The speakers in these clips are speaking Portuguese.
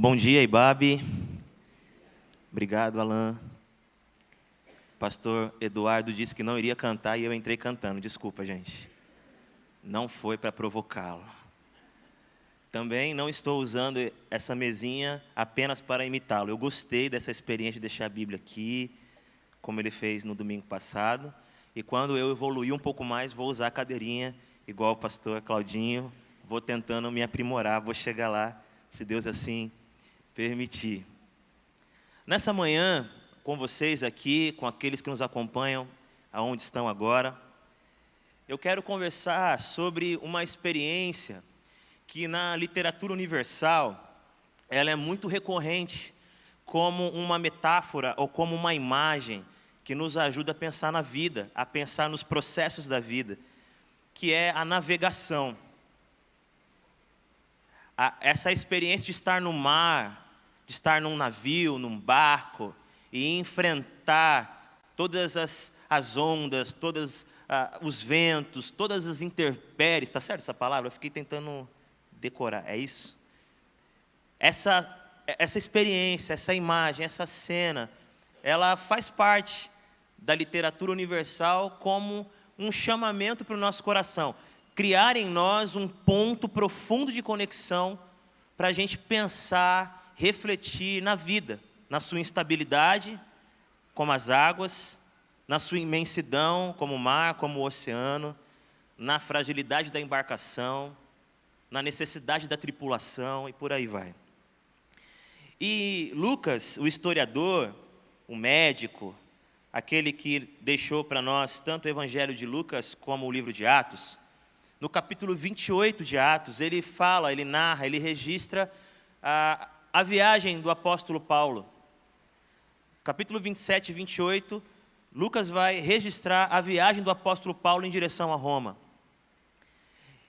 Bom dia, Ibabe. Obrigado, Alain. Pastor Eduardo disse que não iria cantar e eu entrei cantando. Desculpa, gente. Não foi para provocá-lo. Também não estou usando essa mesinha apenas para imitá-lo. Eu gostei dessa experiência de deixar a Bíblia aqui, como ele fez no domingo passado. E quando eu evoluir um pouco mais, vou usar a cadeirinha, igual o pastor Claudinho. Vou tentando me aprimorar, vou chegar lá, se Deus assim permitir. Nessa manhã, com vocês aqui, com aqueles que nos acompanham, aonde estão agora, eu quero conversar sobre uma experiência que na literatura universal ela é muito recorrente como uma metáfora ou como uma imagem que nos ajuda a pensar na vida, a pensar nos processos da vida, que é a navegação. A, essa experiência de estar no mar, de estar num navio, num barco, e enfrentar todas as, as ondas, todos ah, os ventos, todas as intempéries, está certo essa palavra? Eu fiquei tentando decorar, é isso? Essa, essa experiência, essa imagem, essa cena, ela faz parte da literatura universal como um chamamento para o nosso coração. Criar em nós um ponto profundo de conexão para a gente pensar refletir na vida, na sua instabilidade, como as águas, na sua imensidão, como o mar, como o oceano, na fragilidade da embarcação, na necessidade da tripulação e por aí vai. E Lucas, o historiador, o médico, aquele que deixou para nós tanto o Evangelho de Lucas como o livro de Atos, no capítulo 28 de Atos, ele fala, ele narra, ele registra a, a viagem do apóstolo Paulo. Capítulo 27 e 28, Lucas vai registrar a viagem do apóstolo Paulo em direção a Roma.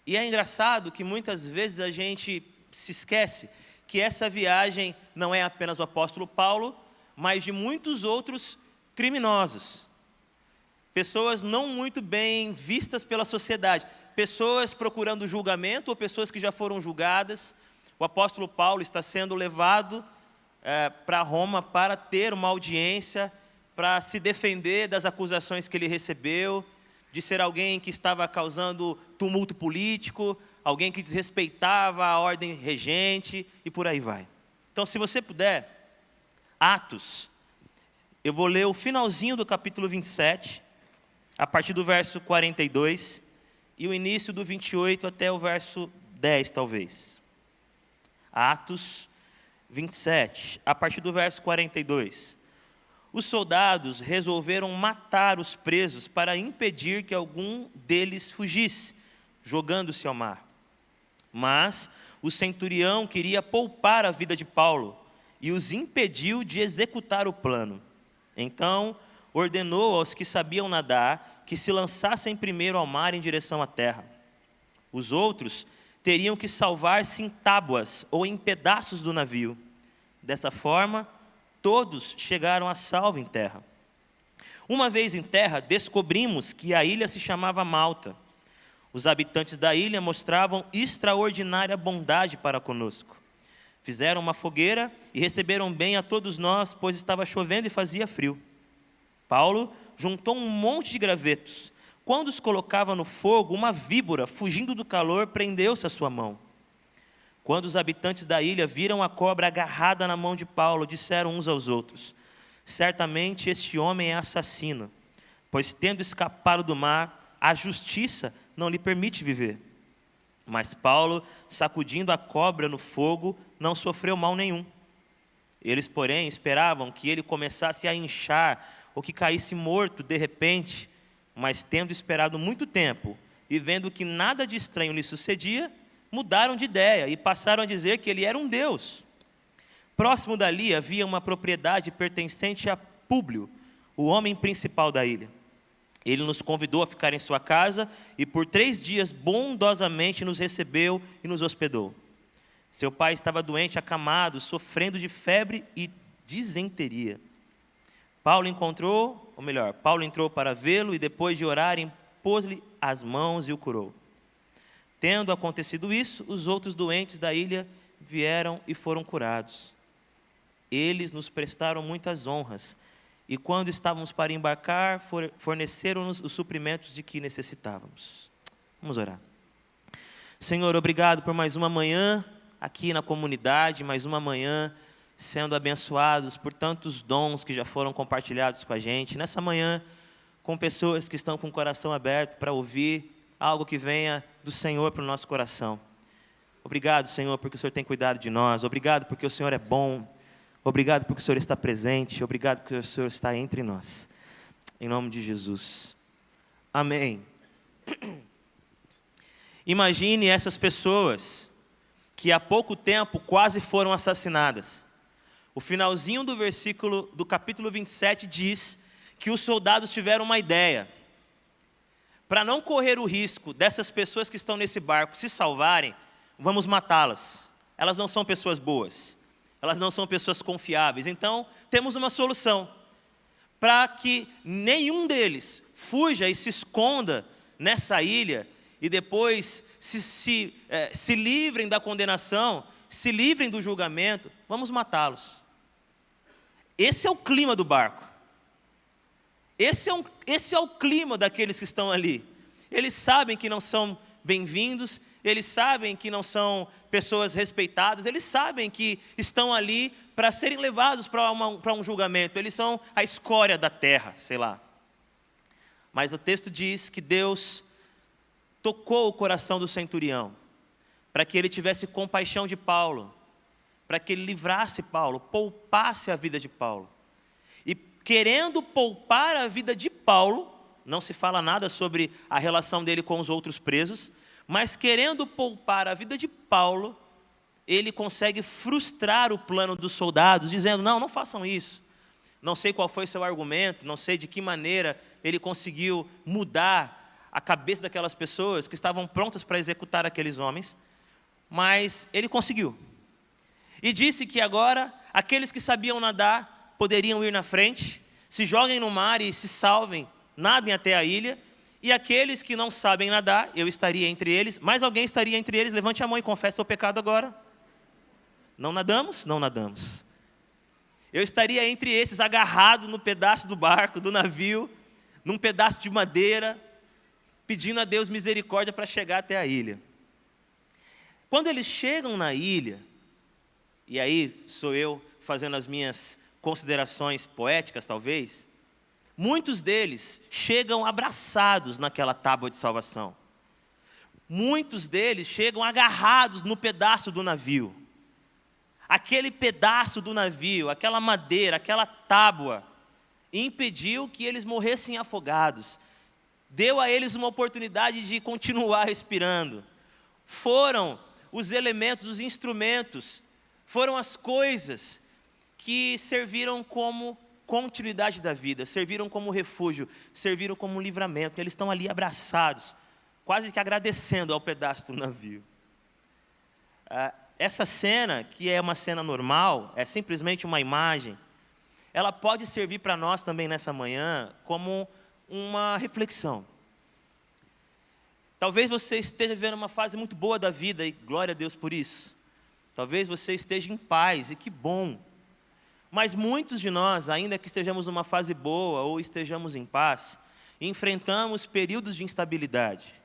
E é engraçado que muitas vezes a gente se esquece que essa viagem não é apenas do apóstolo Paulo, mas de muitos outros criminosos. Pessoas não muito bem vistas pela sociedade, pessoas procurando julgamento ou pessoas que já foram julgadas, o apóstolo Paulo está sendo levado é, para Roma para ter uma audiência, para se defender das acusações que ele recebeu, de ser alguém que estava causando tumulto político, alguém que desrespeitava a ordem regente e por aí vai. Então, se você puder, Atos, eu vou ler o finalzinho do capítulo 27, a partir do verso 42, e o início do 28 até o verso 10, talvez. Atos 27, a partir do verso 42. Os soldados resolveram matar os presos para impedir que algum deles fugisse, jogando-se ao mar. Mas o centurião queria poupar a vida de Paulo e os impediu de executar o plano. Então ordenou aos que sabiam nadar que se lançassem primeiro ao mar em direção à terra. Os outros teriam que salvar-se em tábuas ou em pedaços do navio. Dessa forma, todos chegaram a salvo em terra. Uma vez em terra, descobrimos que a ilha se chamava Malta. Os habitantes da ilha mostravam extraordinária bondade para conosco. Fizeram uma fogueira e receberam bem a todos nós, pois estava chovendo e fazia frio. Paulo juntou um monte de gravetos quando os colocava no fogo, uma víbora, fugindo do calor, prendeu-se à sua mão. Quando os habitantes da ilha viram a cobra agarrada na mão de Paulo, disseram uns aos outros: Certamente este homem é assassino, pois tendo escapado do mar, a justiça não lhe permite viver. Mas Paulo, sacudindo a cobra no fogo, não sofreu mal nenhum. Eles, porém, esperavam que ele começasse a inchar ou que caísse morto de repente mas tendo esperado muito tempo e vendo que nada de estranho lhe sucedia, mudaram de ideia e passaram a dizer que ele era um deus. Próximo dali havia uma propriedade pertencente a Públio, o homem principal da ilha. Ele nos convidou a ficar em sua casa e por três dias bondosamente nos recebeu e nos hospedou. Seu pai estava doente, acamado, sofrendo de febre e disenteria. Paulo encontrou, ou melhor, Paulo entrou para vê-lo e depois de orarem, pôs-lhe as mãos e o curou. Tendo acontecido isso, os outros doentes da ilha vieram e foram curados. Eles nos prestaram muitas honras, e quando estávamos para embarcar, forneceram-nos os suprimentos de que necessitávamos. Vamos orar. Senhor, obrigado por mais uma manhã aqui na comunidade, mais uma manhã sendo abençoados por tantos dons que já foram compartilhados com a gente. Nessa manhã, com pessoas que estão com o coração aberto para ouvir algo que venha do Senhor para o nosso coração. Obrigado, Senhor, porque o Senhor tem cuidado de nós. Obrigado porque o Senhor é bom. Obrigado porque o Senhor está presente. Obrigado porque o Senhor está entre nós. Em nome de Jesus. Amém. Imagine essas pessoas que há pouco tempo quase foram assassinadas. O finalzinho do versículo do capítulo 27 diz que os soldados tiveram uma ideia. Para não correr o risco dessas pessoas que estão nesse barco se salvarem, vamos matá-las. Elas não são pessoas boas, elas não são pessoas confiáveis. Então, temos uma solução para que nenhum deles fuja e se esconda nessa ilha e depois se, se, eh, se livrem da condenação, se livrem do julgamento, vamos matá-los. Esse é o clima do barco. Esse é, um, esse é o clima daqueles que estão ali. Eles sabem que não são bem-vindos, eles sabem que não são pessoas respeitadas, eles sabem que estão ali para serem levados para, um julgamento, eles são a escória da terra, sei lá. Mas o texto diz que Deus tocou o coração do centurião, para que ele tivesse compaixão de Paulo, para que ele livrasse Paulo, poupasse a vida de Paulo querendo poupar a vida de Paulo, não se fala nada sobre a relação dele com os outros presos, mas querendo poupar a vida de Paulo, ele consegue frustrar o plano dos soldados, dizendo: não, não façam isso. Não sei qual foi seu argumento, não sei de que maneira ele conseguiu mudar a cabeça daquelas pessoas que estavam prontas para executar aqueles homens, mas ele conseguiu. E disse que agora aqueles que sabiam nadar poderiam ir na frente, se joguem no mar e se salvem, nadem até a ilha, e aqueles que não sabem nadar, eu estaria entre eles, mais alguém estaria entre eles, levante a mão e confesse seu pecado agora. Não nadamos? Não nadamos. Eu estaria entre esses, agarrado no pedaço do barco, do navio, num pedaço de madeira, pedindo a Deus misericórdia para chegar até a ilha. Quando eles chegam na ilha, e aí sou eu fazendo as minhas considerações poéticas, talvez, muitos deles chegam abraçados naquela tábua de salvação. Muitos deles chegam agarrados no pedaço do navio. Aquele pedaço do navio, aquela madeira, aquela tábua, impediu que eles morressem afogados. Deu a eles uma oportunidade de continuar respirando. Foram os elementos, os instrumentos, foram as coisas que serviram como continuidade da vida, serviram como refúgio, serviram como livramento. Eles estão ali abraçados, quase que agradecendo ao pedaço do navio. Ah, essa cena, que é uma cena normal, é simplesmente uma imagem, ela pode servir para nós também nessa manhã como uma reflexão. Talvez você esteja vivendo uma fase muito boa da vida e glória a Deus por isso. Talvez você esteja em paz e que bom. Mas muitos de nós, ainda que estejamos numa fase boa ou estejamos em paz, enfrentamos períodos de instabilidade,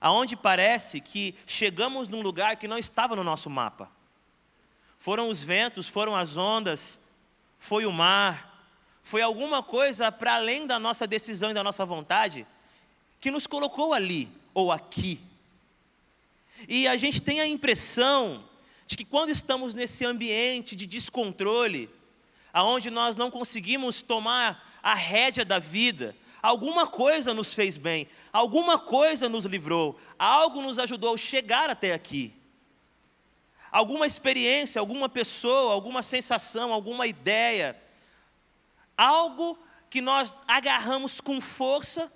aonde parece que chegamos num lugar que não estava no nosso mapa. Foram os ventos, foram as ondas, foi o mar, foi alguma coisa para além da nossa decisão e da nossa vontade que nos colocou ali ou aqui. E a gente tem a impressão de que quando estamos nesse ambiente de descontrole, aonde nós não conseguimos tomar a rédea da vida, alguma coisa nos fez bem, alguma coisa nos livrou, algo nos ajudou a chegar até aqui. Alguma experiência, alguma pessoa, alguma sensação, alguma ideia, algo que nós agarramos com força,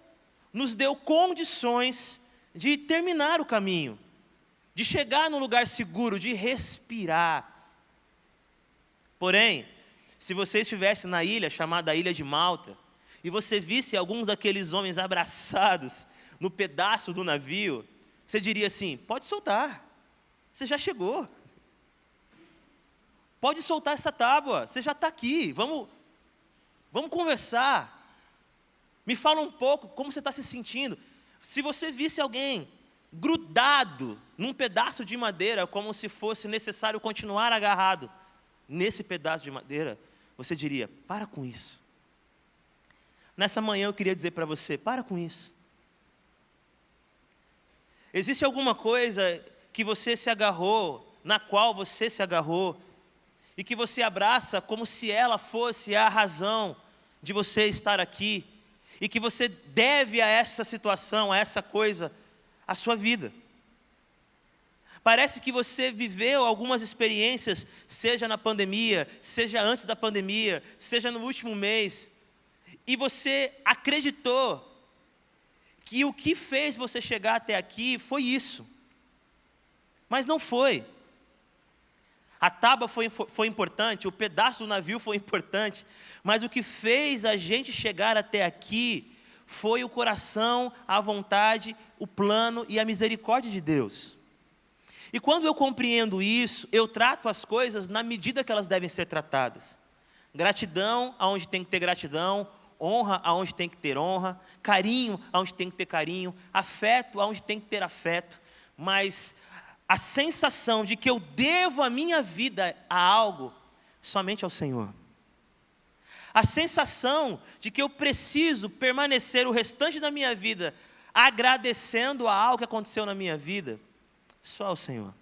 nos deu condições de terminar o caminho, de chegar num lugar seguro, de respirar. Porém, se você estivesse na ilha chamada Ilha de Malta, e você visse alguns daqueles homens abraçados no pedaço do navio, você diria assim: pode soltar, você já chegou. Pode soltar essa tábua, você já está aqui, vamos, vamos conversar. Me fala um pouco como você está se sentindo. Se você visse alguém grudado num pedaço de madeira, como se fosse necessário continuar agarrado nesse pedaço de madeira, você diria: para com isso. Nessa manhã eu queria dizer para você: para com isso. Existe alguma coisa que você se agarrou, na qual você se agarrou, e que você abraça como se ela fosse a razão de você estar aqui, e que você deve a essa situação, a essa coisa, a sua vida. Parece que você viveu algumas experiências, seja na pandemia, seja antes da pandemia, seja no último mês, e você acreditou que o que fez você chegar até aqui foi isso. Mas não foi. A tábua foi, foi importante, o pedaço do navio foi importante, mas o que fez a gente chegar até aqui foi o coração, a vontade, o plano e a misericórdia de Deus. E quando eu compreendo isso, eu trato as coisas na medida que elas devem ser tratadas. Gratidão aonde tem que ter gratidão, honra aonde tem que ter honra, carinho aonde tem que ter carinho, afeto aonde tem que ter afeto, mas a sensação de que eu devo a minha vida a algo somente ao Senhor. A sensação de que eu preciso permanecer o restante da minha vida agradecendo a algo que aconteceu na minha vida, só ao Senhor.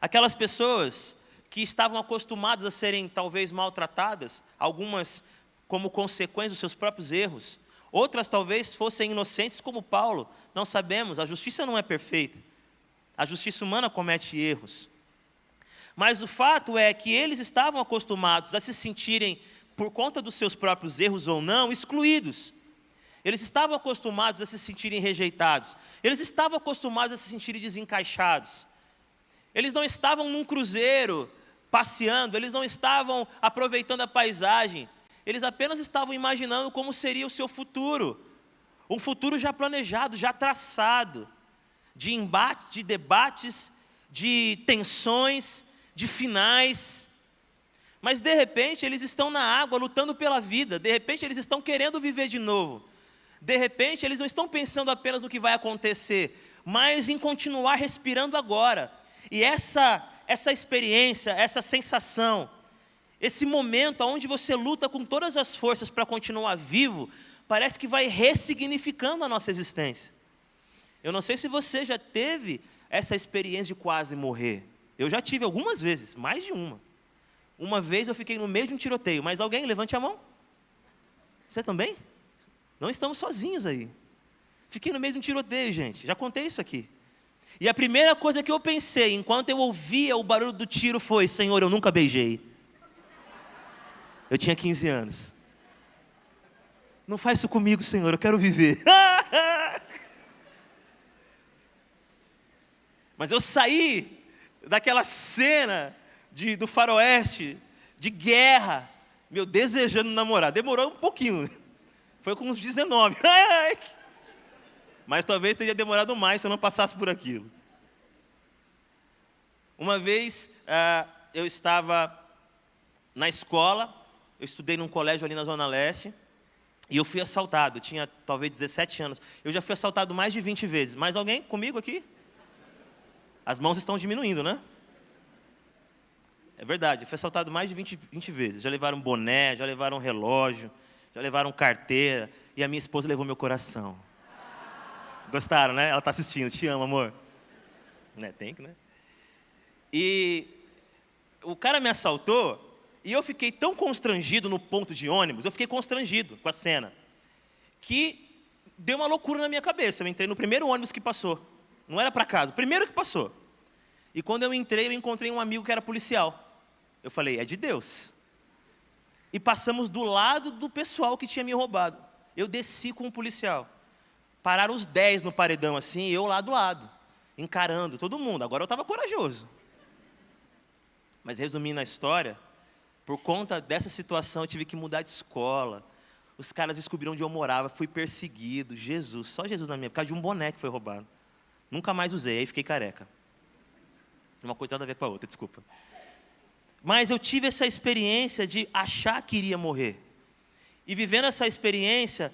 Aquelas pessoas que estavam acostumadas a serem talvez maltratadas, algumas como consequência dos seus próprios erros, outras talvez fossem inocentes como Paulo, não sabemos, a justiça não é perfeita. A justiça humana comete erros. Mas o fato é que eles estavam acostumados a se sentirem, por conta dos seus próprios erros ou não, excluídos. Eles estavam acostumados a se sentirem rejeitados. Eles estavam acostumados a se sentirem desencaixados. Eles não estavam num cruzeiro passeando, eles não estavam aproveitando a paisagem. Eles apenas estavam imaginando como seria o seu futuro. Um futuro já planejado, já traçado de embates, de debates, de tensões, de finais. Mas de repente eles estão na água lutando pela vida, de repente eles estão querendo viver de novo. De repente eles não estão pensando apenas no que vai acontecer, mas em continuar respirando agora. E essa essa experiência, essa sensação, esse momento onde você luta com todas as forças para continuar vivo, parece que vai ressignificando a nossa existência. Eu não sei se você já teve essa experiência de quase morrer. Eu já tive algumas vezes, mais de uma. Uma vez eu fiquei no meio de um tiroteio, mas alguém levante a mão. Você também? Não estamos sozinhos aí. Fiquei no meio de um tiroteio, gente. Já contei isso aqui. E a primeira coisa que eu pensei, enquanto eu ouvia o barulho do tiro, foi: Senhor, eu nunca beijei. Eu tinha 15 anos. Não faz isso comigo, Senhor, eu quero viver. Mas eu saí daquela cena de, do faroeste, de guerra, meu, desejando namorar. Demorou um pouquinho. Foi com uns 19. Mas talvez teria demorado mais se eu não passasse por aquilo. Uma vez ah, eu estava na escola, eu estudei num colégio ali na Zona Leste, e eu fui assaltado, eu tinha talvez 17 anos. Eu já fui assaltado mais de 20 vezes. Mais alguém comigo aqui? As mãos estão diminuindo, né? É verdade, foi assaltado mais de 20, 20 vezes. Já levaram boné, já levaram relógio, já levaram carteira. E a minha esposa levou meu coração. Gostaram, né? Ela está assistindo. Te amo, amor. Né? Tem que, né? E o cara me assaltou e eu fiquei tão constrangido no ponto de ônibus, eu fiquei constrangido com a cena, que deu uma loucura na minha cabeça. Eu entrei no primeiro ônibus que passou. Não era para casa, o primeiro que passou. E quando eu entrei, eu encontrei um amigo que era policial. Eu falei, é de Deus. E passamos do lado do pessoal que tinha me roubado. Eu desci com o um policial. Pararam os dez no paredão assim, eu lá do lado, encarando todo mundo. Agora eu estava corajoso. Mas resumindo a história, por conta dessa situação eu tive que mudar de escola. Os caras descobriram onde eu morava, fui perseguido. Jesus, só Jesus na minha, por causa de um boné que foi roubado. Nunca mais usei, aí fiquei careca. Uma coisa nada a ver com a outra, desculpa. Mas eu tive essa experiência de achar que iria morrer. E vivendo essa experiência,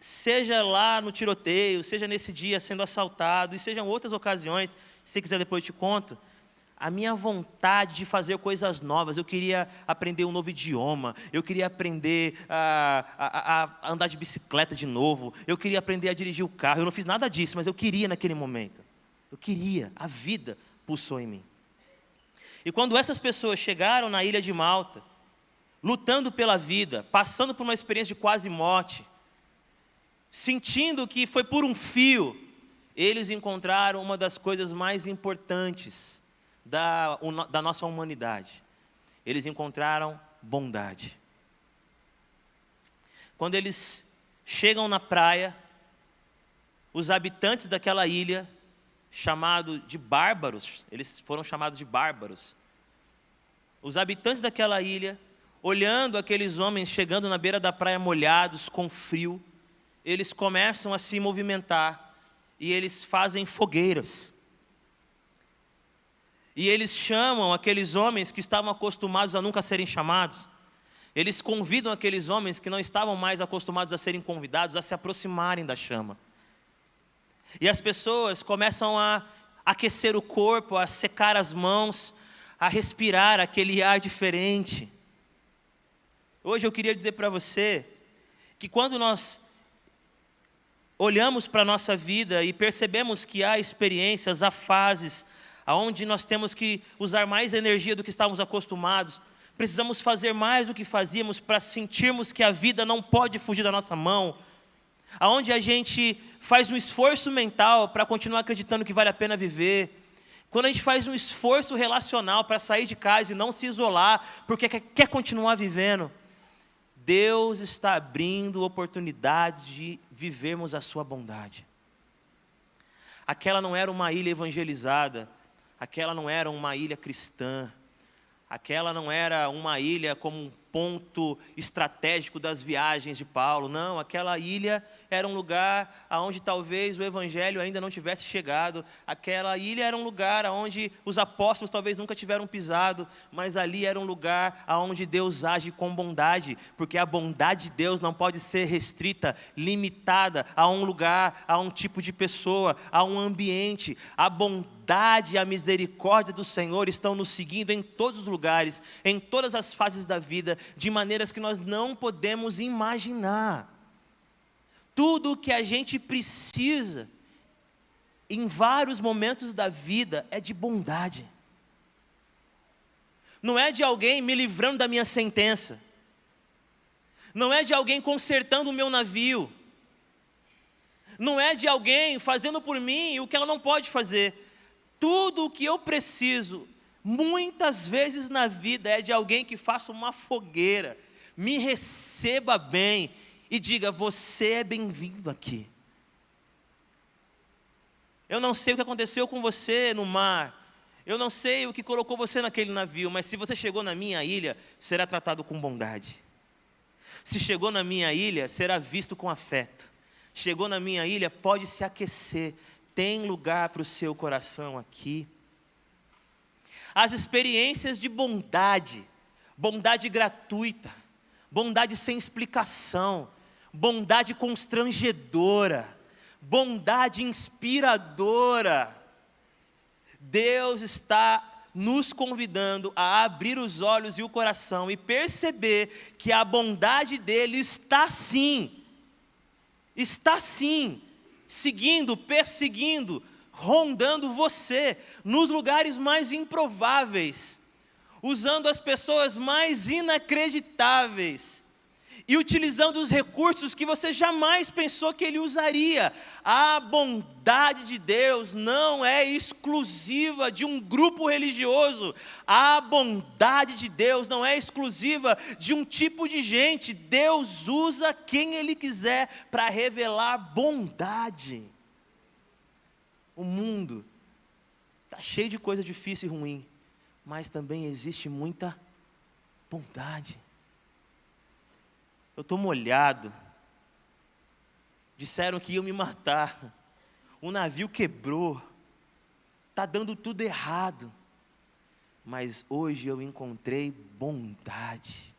seja lá no tiroteio, seja nesse dia sendo assaltado, e sejam outras ocasiões, se quiser depois eu te conto, a minha vontade de fazer coisas novas, eu queria aprender um novo idioma, eu queria aprender a, a, a, andar de bicicleta de novo, eu queria aprender a dirigir o carro, eu não fiz nada disso, mas eu queria naquele momento, eu queria, a vida pulsou em mim. E quando essas pessoas chegaram na ilha de Malta, lutando pela vida, passando por uma experiência de quase morte, sentindo que foi por um fio, eles encontraram uma das coisas mais importantes da, da nossa humanidade. Eles encontraram bondade. Quando eles chegam na praia, os habitantes daquela ilha, chamado de bárbaros, eles foram chamados de bárbaros. Os habitantes daquela ilha, olhando aqueles homens chegando na beira da praia molhados, com frio, eles começam a se movimentar e eles fazem fogueiras. E eles chamam aqueles homens que estavam acostumados a nunca serem chamados. Eles convidam aqueles homens que não estavam mais acostumados a serem convidados a se aproximarem da chama. E as pessoas começam a aquecer o corpo, a secar as mãos, a respirar aquele ar diferente. Hoje eu queria dizer para você que quando nós olhamos para a nossa vida e percebemos que há experiências, há fases, aonde nós temos que usar mais energia do que estávamos acostumados, precisamos fazer mais do que fazíamos para sentirmos que a vida não pode fugir da nossa mão, aonde a gente faz um esforço mental para continuar acreditando que vale a pena viver, quando a gente faz um esforço relacional para sair de casa e não se isolar, porque quer, continuar vivendo, Deus está abrindo oportunidades de vivermos a sua bondade. Aquela não era uma ilha evangelizada, aquela não era uma ilha cristã, aquela não era uma ilha como um ponto estratégico das viagens de Paulo, não, aquela ilha era um lugar aonde talvez o evangelho ainda não tivesse chegado. Aquela ilha era um lugar aonde os apóstolos talvez nunca tiveram pisado, mas ali era um lugar aonde Deus age com bondade, porque a bondade de Deus não pode ser restrita, limitada a um lugar, a um tipo de pessoa, a um ambiente. A bondade e a misericórdia do Senhor estão nos seguindo em todos os lugares, em todas as fases da vida, de maneiras que nós não podemos imaginar. Tudo o que a gente precisa em vários momentos da vida é de bondade. Não é de alguém me livrando da minha sentença. Não é de alguém consertando o meu navio. Não é de alguém fazendo por mim o que ela não pode fazer. Tudo o que eu preciso, muitas vezes na vida, é de alguém que faça uma fogueira, me receba bem e diga: Você é bem-vindo aqui. Eu não sei o que aconteceu com você no mar. Eu não sei o que colocou você naquele navio, mas se você chegou na minha ilha, será tratado com bondade. Se chegou na minha ilha, será visto com afeto. Chegou na minha ilha, pode se aquecer. Tem lugar para o seu coração aqui. As experiências de bondade, bondade gratuita, bondade sem explicação, bondade constrangedora, bondade inspiradora. Deus está nos convidando a abrir os olhos e o coração e perceber que a bondade dele está sim, está sim, seguindo, perseguindo, rondando você nos lugares mais improváveis, usando as pessoas mais inacreditáveis e utilizando os recursos que você jamais pensou que ele usaria. A bondade de Deus não é exclusiva de um grupo religioso. A bondade de Deus não é exclusiva de um tipo de gente. Deus usa quem ele quiser para revelar bondade. O mundo está cheio de coisa difícil e ruim, mas também existe muita bondade. Eu estou molhado. Disseram que iam me matar. O navio quebrou. Está dando tudo errado. mas hoje eu encontrei bondade.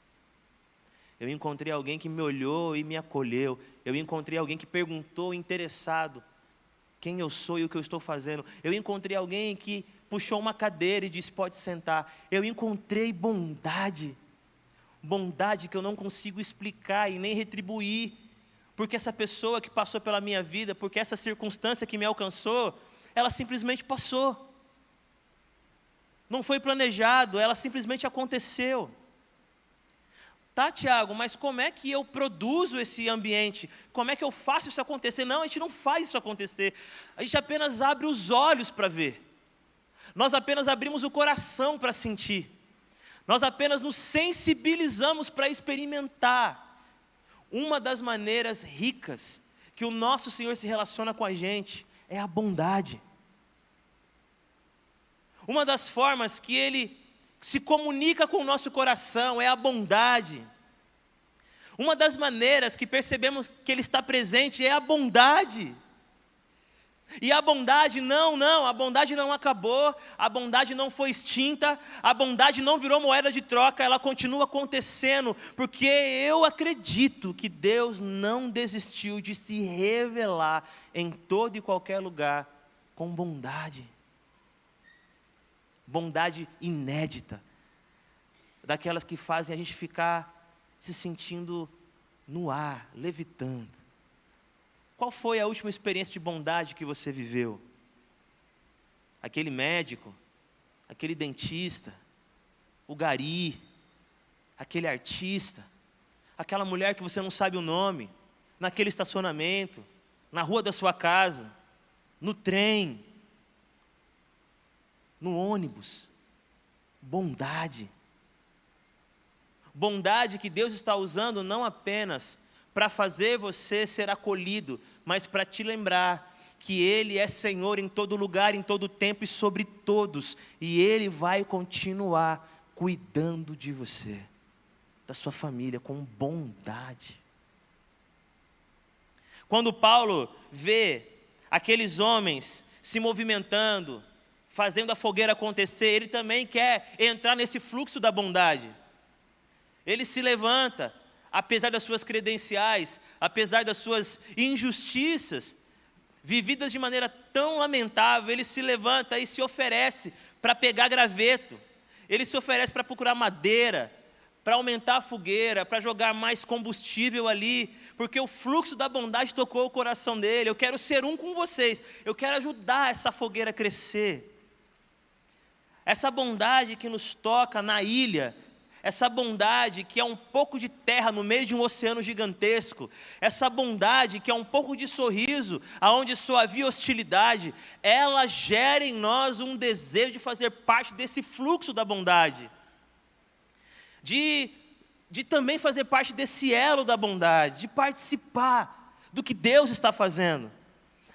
Eu encontrei alguém que me olhou e me acolheu. Eu encontrei alguém que perguntou interessado quem eu sou e o que eu estou fazendo. Eu encontrei alguém que puxou uma cadeira e disse: Pode sentar. Eu encontrei bondade. Bondade que eu não consigo explicar e nem retribuir. Porque essa pessoa que passou pela minha vida, porque essa circunstância que me alcançou, ela simplesmente passou. Não foi planejado, ela simplesmente aconteceu. Tá, Tiago, mas como é que eu produzo esse ambiente? Como é que eu faço isso acontecer? Não, a gente não faz isso acontecer. A gente apenas abre os olhos para ver. Nós apenas abrimos o coração para sentir. Nós apenas nos sensibilizamos para experimentar. Uma das maneiras ricas que o nosso Senhor se relaciona com a gente é a bondade. Uma das formas que Ele se comunica com o nosso coração é a bondade. Uma das maneiras que percebemos que Ele está presente é a bondade. E a bondade, não, não, a bondade não acabou, a bondade não foi extinta, a bondade não virou moeda de troca, ela continua acontecendo, porque eu acredito que Deus não desistiu de se revelar em todo e qualquer lugar com bondade. Bondade inédita, daquelas que fazem a gente ficar se sentindo no ar, levitando. Qual foi a última experiência de bondade que você viveu? Aquele médico, aquele dentista, o gari, aquele artista, aquela mulher que você não sabe o nome, naquele estacionamento, na rua da sua casa, no trem, no ônibus. Bondade. Bondade que Deus está usando não apenas para fazer você ser acolhido, mas para te lembrar que Ele é Senhor em todo lugar, em todo tempo e sobre todos, e Ele vai continuar cuidando de você, da sua família, com bondade. Quando Paulo vê aqueles homens se movimentando, fazendo a fogueira acontecer, ele também quer entrar nesse fluxo da bondade. Ele se levanta, apesar das suas credenciais, apesar das suas injustiças, vividas de maneira tão lamentável, ele se levanta e se oferece para pegar graveto, ele se oferece para procurar madeira, para aumentar a fogueira, para jogar mais combustível ali, porque o fluxo da bondade tocou o coração dele. Eu quero ser um com vocês, eu quero ajudar essa fogueira a crescer. Essa bondade que nos toca na ilha, essa bondade que é um pouco de terra no meio de um oceano gigantesco, essa bondade que é um pouco de sorriso, aonde só havia hostilidade, ela gera em nós um desejo de fazer parte desse fluxo da bondade, de, de também fazer parte desse elo da bondade, de participar do que Deus está fazendo.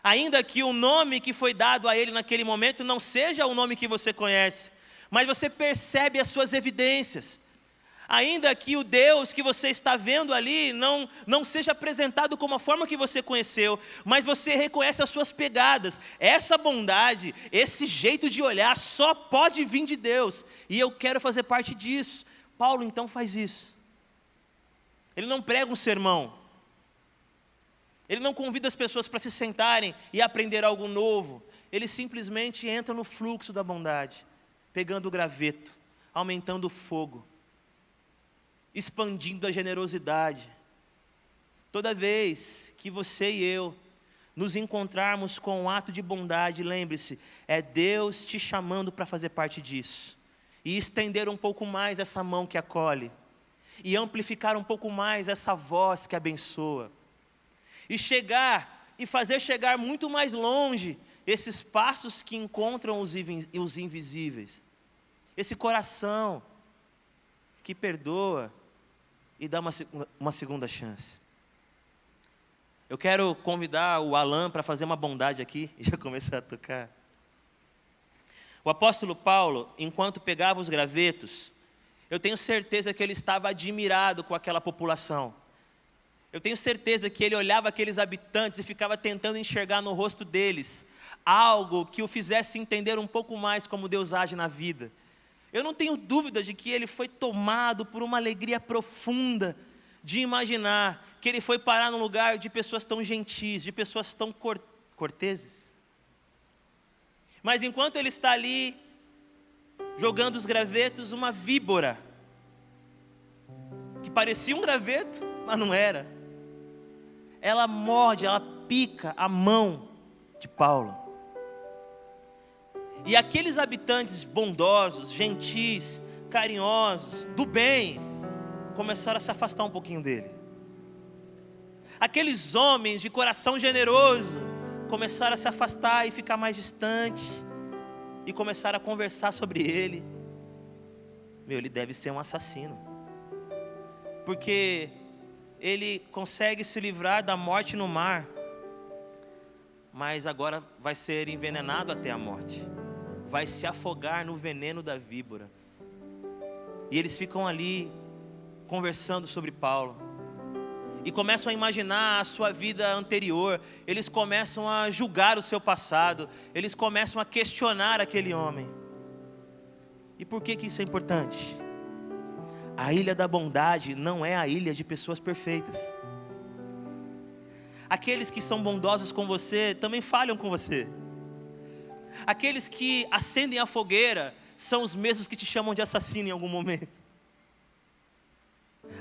Ainda que o nome que foi dado a ele naquele momento não seja o nome que você conhece, mas você percebe as suas evidências ainda que o Deus que você está vendo ali não, não seja apresentado como a forma que você conheceu, mas você reconhece as suas pegadas. Essa bondade, esse jeito de olhar só pode vir de Deus, e eu quero fazer parte disso. Paulo então faz isso. Ele não prega um sermão, ele não convida as pessoas para se sentarem e aprender algo novo, ele simplesmente entra no fluxo da bondade, pegando o graveto, aumentando o fogo, expandindo a generosidade. Toda vez que você e eu nos encontrarmos com um ato de bondade, lembre-se, é Deus te chamando para fazer parte disso. E estender um pouco mais essa mão que acolhe. E amplificar um pouco mais essa voz que abençoa. E chegar, e fazer chegar muito mais longe esses passos que encontram os invisíveis. Esse coração que perdoa, e dá uma, uma segunda chance. Eu quero convidar o Alan para fazer uma bondade aqui e já começar a tocar. O apóstolo Paulo, enquanto pegava os gravetos, eu tenho certeza que ele estava admirado com aquela população. Eu tenho certeza que ele olhava aqueles habitantes e ficava tentando enxergar no rosto deles algo que o fizesse entender um pouco mais como Deus age na vida. Eu não tenho dúvida de que ele foi tomado por uma alegria profunda de imaginar que ele foi parar num lugar de pessoas tão gentis, de pessoas tão corteses. Mas enquanto ele está ali jogando os gravetos, uma víbora, que parecia um graveto, mas não era, ela morde, ela pica a mão de Paulo. E aqueles habitantes bondosos, gentis, carinhosos, do bem, começaram a se afastar um pouquinho dele. Aqueles homens de coração generoso começaram a se afastar e ficar mais distante e começaram a conversar sobre ele. Meu, ele deve ser um assassino. Porque ele consegue se livrar da morte no mar, mas agora vai ser envenenado até a morte. Vai se afogar no veneno da víbora. E eles ficam ali conversando sobre Paulo. E começam a imaginar a sua vida anterior, eles começam a julgar o seu passado, eles começam a questionar aquele homem. E por que, que isso é importante? A ilha da bondade não é a ilha de pessoas perfeitas. Aqueles que são bondosos com você também falham com você. Aqueles que acendem a fogueira são os mesmos que te chamam de assassino em algum momento.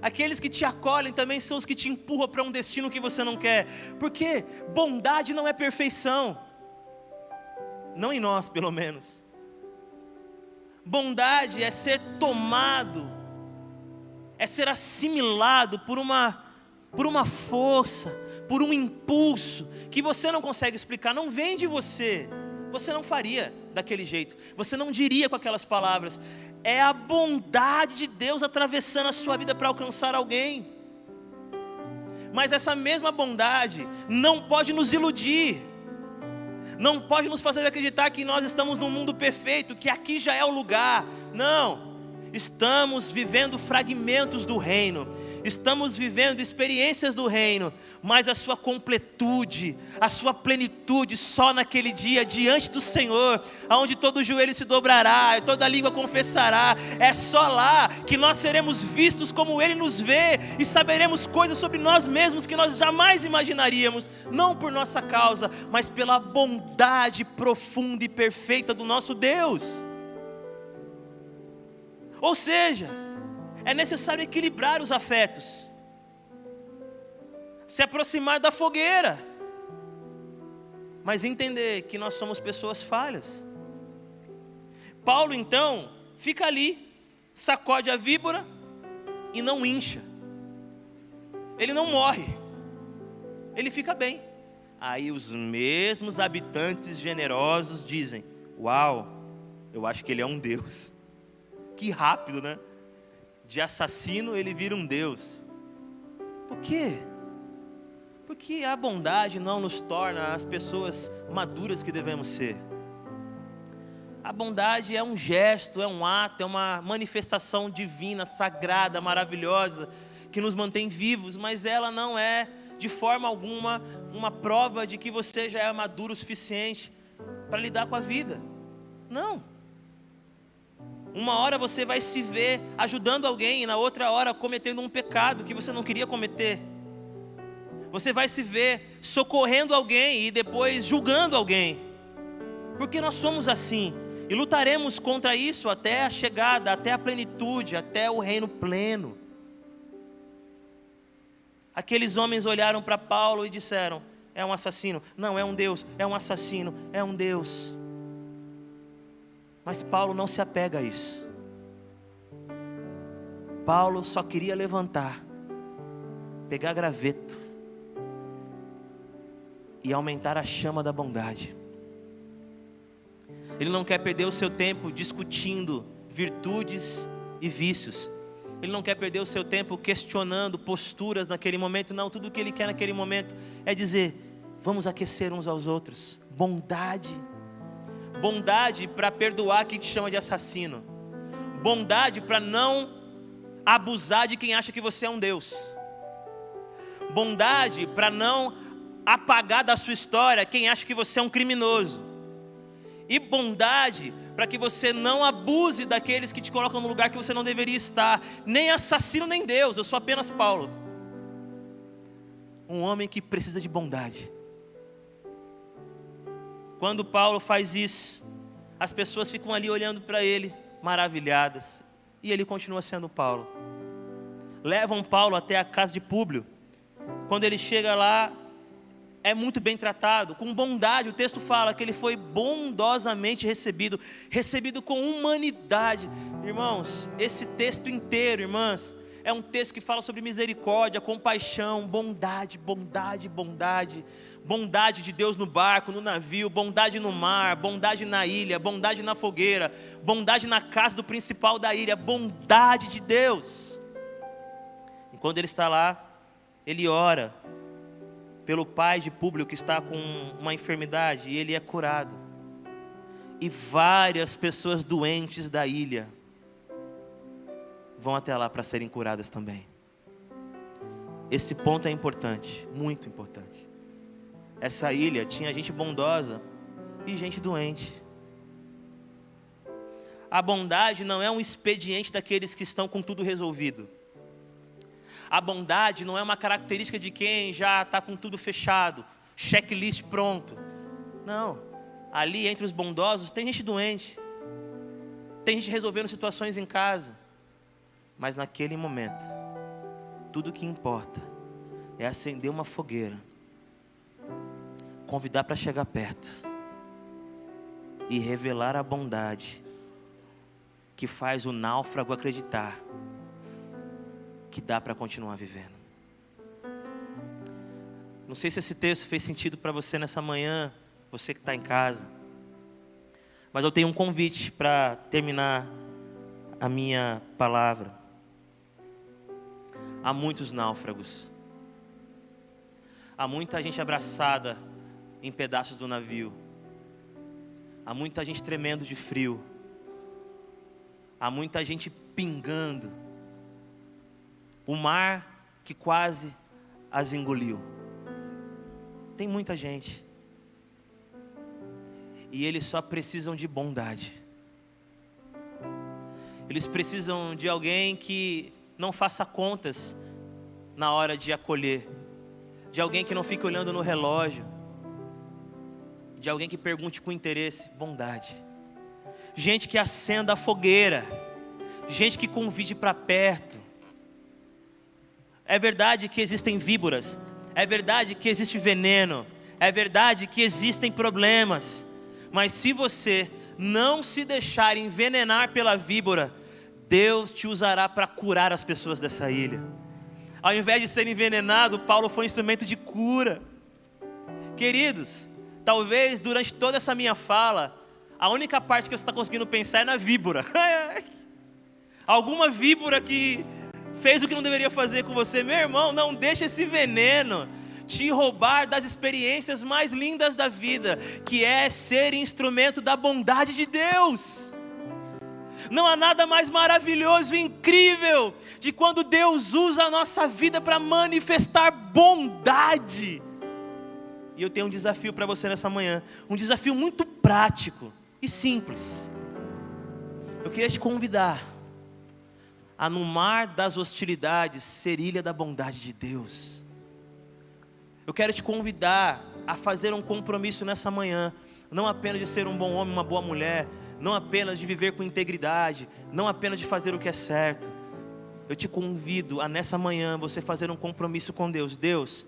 Aqueles que te acolhem também são os que te empurram para um destino que você não quer. Porque bondade não é perfeição. Não em nós, pelo menos. Bondade é ser tomado, é ser assimilado por uma, por uma força, por um impulso que você não consegue explicar, não vem de você. Você não faria daquele jeito, você não diria com aquelas palavras, é a bondade de Deus atravessando a sua vida para alcançar alguém. Mas essa mesma bondade não pode nos iludir, não pode nos fazer acreditar que nós estamos num mundo perfeito, que aqui já é o lugar. Não, estamos vivendo fragmentos do reino, estamos vivendo experiências do reino, mas a sua completude, a sua plenitude só naquele dia diante do Senhor, aonde todo joelho se dobrará e toda língua confessará. É só lá que nós seremos vistos como ele nos vê e saberemos coisas sobre nós mesmos que nós jamais imaginaríamos, não por nossa causa, mas pela bondade profunda e perfeita do nosso Deus. Ou seja, é necessário equilibrar os afetos se aproximar da fogueira, mas entender que nós somos pessoas falhas. Paulo então fica ali, sacode a víbora e não incha, ele não morre, ele fica bem. Aí os mesmos habitantes generosos dizem: Uau, eu acho que ele é um Deus. Que rápido, né? De assassino ele vira um Deus. Por quê? Porque a bondade não nos torna as pessoas maduras que devemos ser. A bondade é um gesto, é um ato, é uma manifestação divina, sagrada, maravilhosa, que nos mantém vivos, mas ela não é, de forma alguma, uma prova de que você já é maduro o suficiente para lidar com a vida. Não. Uma hora você vai se ver ajudando alguém, e na outra hora cometendo um pecado que você não queria cometer. Você vai se ver socorrendo alguém e depois julgando alguém. Porque nós somos assim. E lutaremos contra isso até a chegada, até a plenitude, até o reino pleno. Aqueles homens olharam para Paulo e disseram: É um assassino. Não, é um Deus. É um assassino. É um Deus. Mas Paulo não se apega a isso. Paulo só queria levantar, pegar graveto e aumentar a chama da bondade. Ele não quer perder o seu tempo discutindo virtudes e vícios. Ele não quer perder o seu tempo questionando posturas naquele momento. Não, tudo o que ele quer naquele momento é dizer: vamos aquecer uns aos outros. Bondade. Bondade para perdoar quem te chama de assassino. Bondade para não abusar de quem acha que você é um Deus. Bondade para não apagar da sua história quem acha que você é um criminoso. E bondade para que você não abuse daqueles que te colocam no lugar que você não deveria estar, nem assassino nem Deus, eu sou apenas Paulo. Um homem que precisa de bondade. Quando Paulo faz isso, as pessoas ficam ali olhando para ele, maravilhadas, e ele continua sendo Paulo. Levam Paulo até a casa de Públio. Quando ele chega lá, é muito bem tratado, com bondade. O texto fala que ele foi bondosamente recebido, recebido com humanidade. Irmãos, esse texto inteiro, irmãs, é um texto que fala sobre misericórdia, compaixão, bondade, bondade, bondade. Bondade de Deus no barco, no navio, bondade no mar, bondade na ilha, bondade na fogueira, bondade na casa do principal da ilha, bondade de Deus. E quando ele está lá, ele ora pelo pai de público que está com uma enfermidade e ele é curado. E várias pessoas doentes da ilha vão até lá para serem curadas também. Esse ponto é importante, muito importante. Essa ilha tinha gente bondosa e gente doente. A bondade não é um expediente daqueles que estão com tudo resolvido. A bondade não é uma característica de quem já está com tudo fechado, checklist pronto. Não. Ali entre os bondosos tem gente doente, tem gente resolvendo situações em casa. Mas naquele momento, tudo que importa é acender uma fogueira, convidar para chegar perto e revelar a bondade que faz o náufrago acreditar que dá para continuar vivendo. Não sei se esse texto fez sentido para você nessa manhã, você que está em casa. Mas eu tenho um convite para terminar a minha palavra. Há muitos náufragos. Há muita gente abraçada em pedaços do navio. Há muita gente tremendo de frio. Há muita gente pingando o mar que quase as engoliu. Tem muita gente. E eles só precisam de bondade. Eles precisam de alguém que não faça contas na hora de acolher, de alguém que não fique olhando no relógio, de alguém que pergunte com interesse, bondade. Gente que acenda a fogueira, gente que convide para perto, é verdade que existem víboras, é verdade que existe veneno, é verdade que existem problemas, mas se você não se deixar envenenar pela víbora, Deus te usará para curar as pessoas dessa ilha. Ao invés de ser envenenado, Paulo foi um instrumento de cura. Queridos, talvez durante toda essa minha fala, a única parte que você está conseguindo pensar é na víbora. Alguma víbora que fez o que não deveria fazer com você, meu irmão, não deixe esse veneno te roubar das experiências mais lindas da vida, que é ser instrumento da bondade de Deus. Não há nada mais maravilhoso e incrível de quando Deus usa a nossa vida para manifestar bondade. E eu tenho um desafio para você nessa manhã, um desafio muito prático e simples. Eu queria te convidar a no mar das hostilidades ser ilha da bondade de Deus. Eu quero te convidar a fazer um compromisso nessa manhã, não apenas de ser um bom homem, uma boa mulher, não apenas de viver com integridade, não apenas de fazer o que é certo. Eu te convido a nessa manhã você fazer um compromisso com Deus. Deus,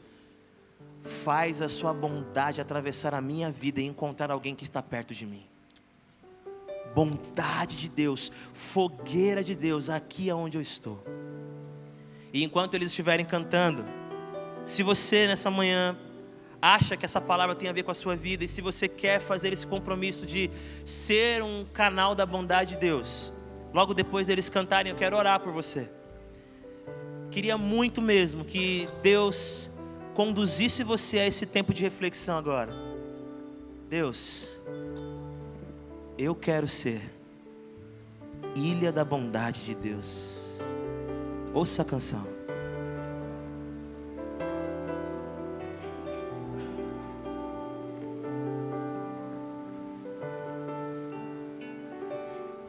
faz a sua bondade atravessar a minha vida e encontrar alguém que está perto de mim bondade de Deus, fogueira de Deus, aqui é onde eu estou. E enquanto eles estiverem cantando, se você nessa manhã acha que essa palavra tem a ver com a sua vida e se você quer fazer esse compromisso de ser um canal da bondade de Deus, logo depois deles cantarem, eu quero orar por você. Queria muito mesmo que Deus conduzisse você a esse tempo de reflexão agora. Deus, eu quero ser ilha da bondade de Deus. Ouça a canção.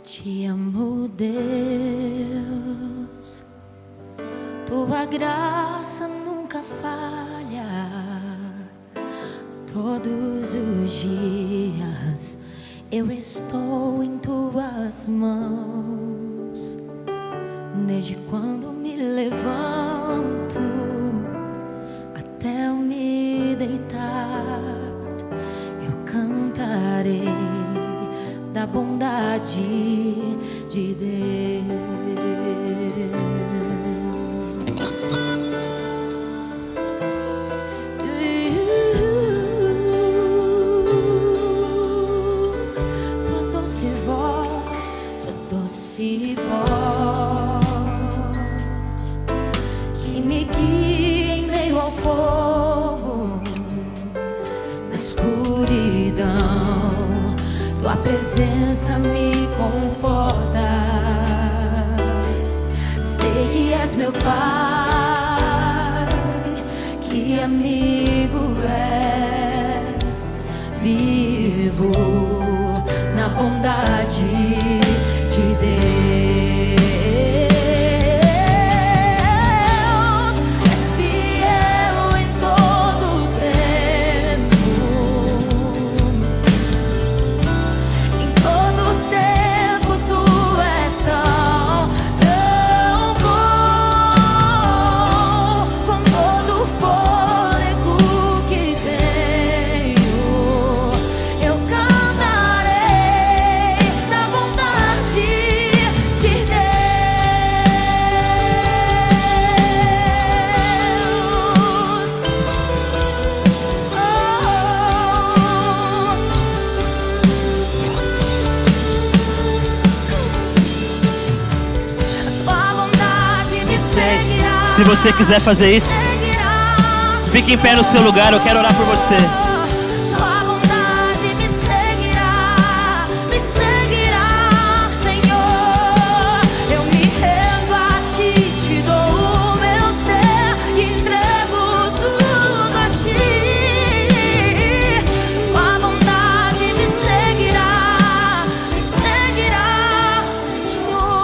Te amo, Deus, tua graça és meu Pai, que amigo és. Vivo na bondade você quiser fazer isso, fique em pé no seu lugar, eu quero orar por você. Tua bondade me seguirá, me seguirá, Senhor. Eu me rendo a ti, te dou o meu ser, entrego tudo a ti. Tua bondade me seguirá, me seguirá, Senhor.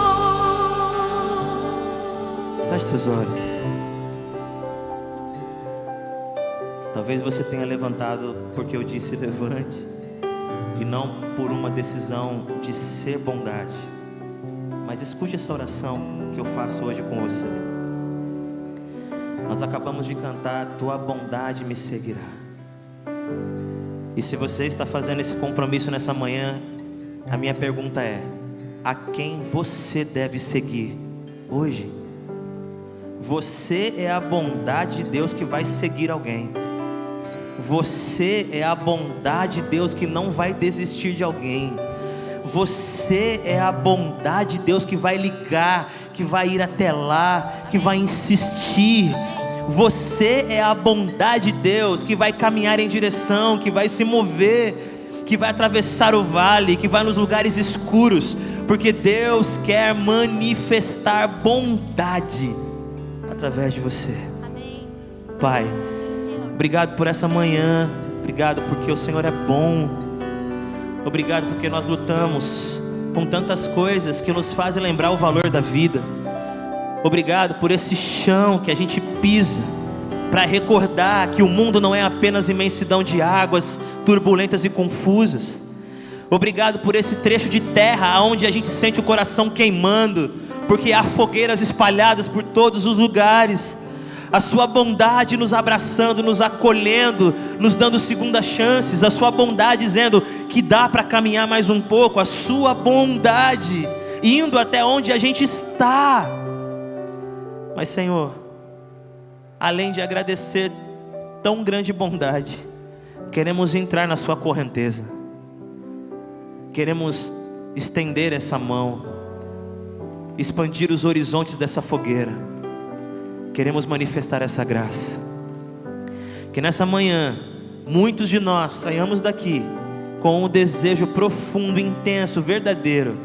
Feche seus olhos. Talvez você tenha levantado porque eu disse levante, e não por uma decisão de ser bondade. Mas escute essa oração que eu faço hoje com você. Nós acabamos de cantar, tua bondade me seguirá. E se você está fazendo esse compromisso nessa manhã, a minha pergunta é: a quem você deve seguir hoje? Você é a bondade de Deus que vai seguir alguém. Você é a bondade de Deus que não vai desistir de alguém. Você é a bondade de Deus que vai ligar, que vai ir até lá, que vai insistir. Você é a bondade de Deus que vai caminhar em direção, que vai se mover, que vai atravessar o vale, que vai nos lugares escuros, porque Deus quer manifestar bondade através de você. Amém. Pai. Obrigado por essa manhã. Obrigado porque o Senhor é bom. Obrigado porque nós lutamos com tantas coisas que nos fazem lembrar o valor da vida. Obrigado por esse chão que a gente pisa para recordar que o mundo não é apenas imensidão de águas turbulentas e confusas. Obrigado por esse trecho de terra onde a gente sente o coração queimando, porque há fogueiras espalhadas por todos os lugares. A sua bondade nos abraçando, nos acolhendo, nos dando segundas chances, a sua bondade dizendo que dá para caminhar mais um pouco, a sua bondade indo até onde a gente está. Mas Senhor, além de agradecer tão grande bondade, queremos entrar na sua correnteza. Queremos estender essa mão, expandir os horizontes dessa fogueira. Queremos manifestar essa graça. Que nessa manhã, muitos de nós saiamos daqui com um desejo profundo, intenso, verdadeiro,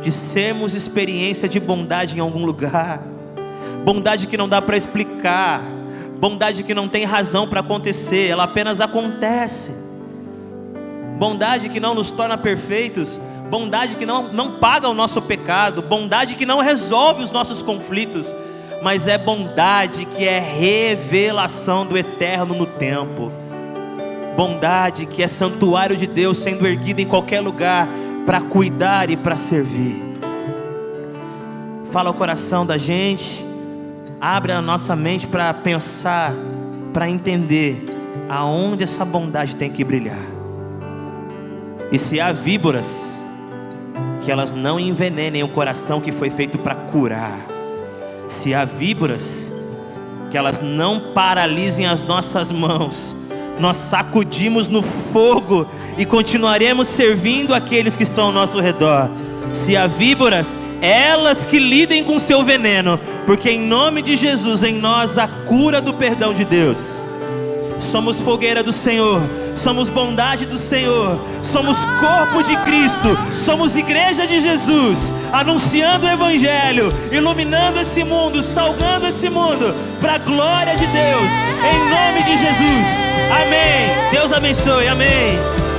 de sermos experiência de bondade em algum lugar. Bondade que não dá para explicar, bondade que não tem razão para acontecer, ela apenas acontece. Bondade que não nos torna perfeitos, bondade que não, não paga o nosso pecado, bondade que não resolve os nossos conflitos, mas é bondade que é revelação do eterno no tempo. Bondade que é santuário de Deus sendo erguido em qualquer lugar para cuidar e para servir. Fala o coração da gente, abre a nossa mente para pensar, para entender aonde essa bondade tem que brilhar. E se há víboras, que elas não envenenem o coração que foi feito para curar. Se há víboras, que elas não paralisem as nossas mãos. Nós sacudimos no fogo e continuaremos servindo aqueles que estão ao nosso redor. Se há víboras, elas que lidem com seu veneno, porque em nome de Jesus em nós a cura do perdão de Deus. Somos fogueira do Senhor, somos bondade do Senhor, somos corpo de Cristo, somos igreja de Jesus, anunciando o Evangelho, iluminando esse mundo, salgando esse mundo, para a glória de Deus, em nome de Jesus. Amém. Deus abençoe. Amém.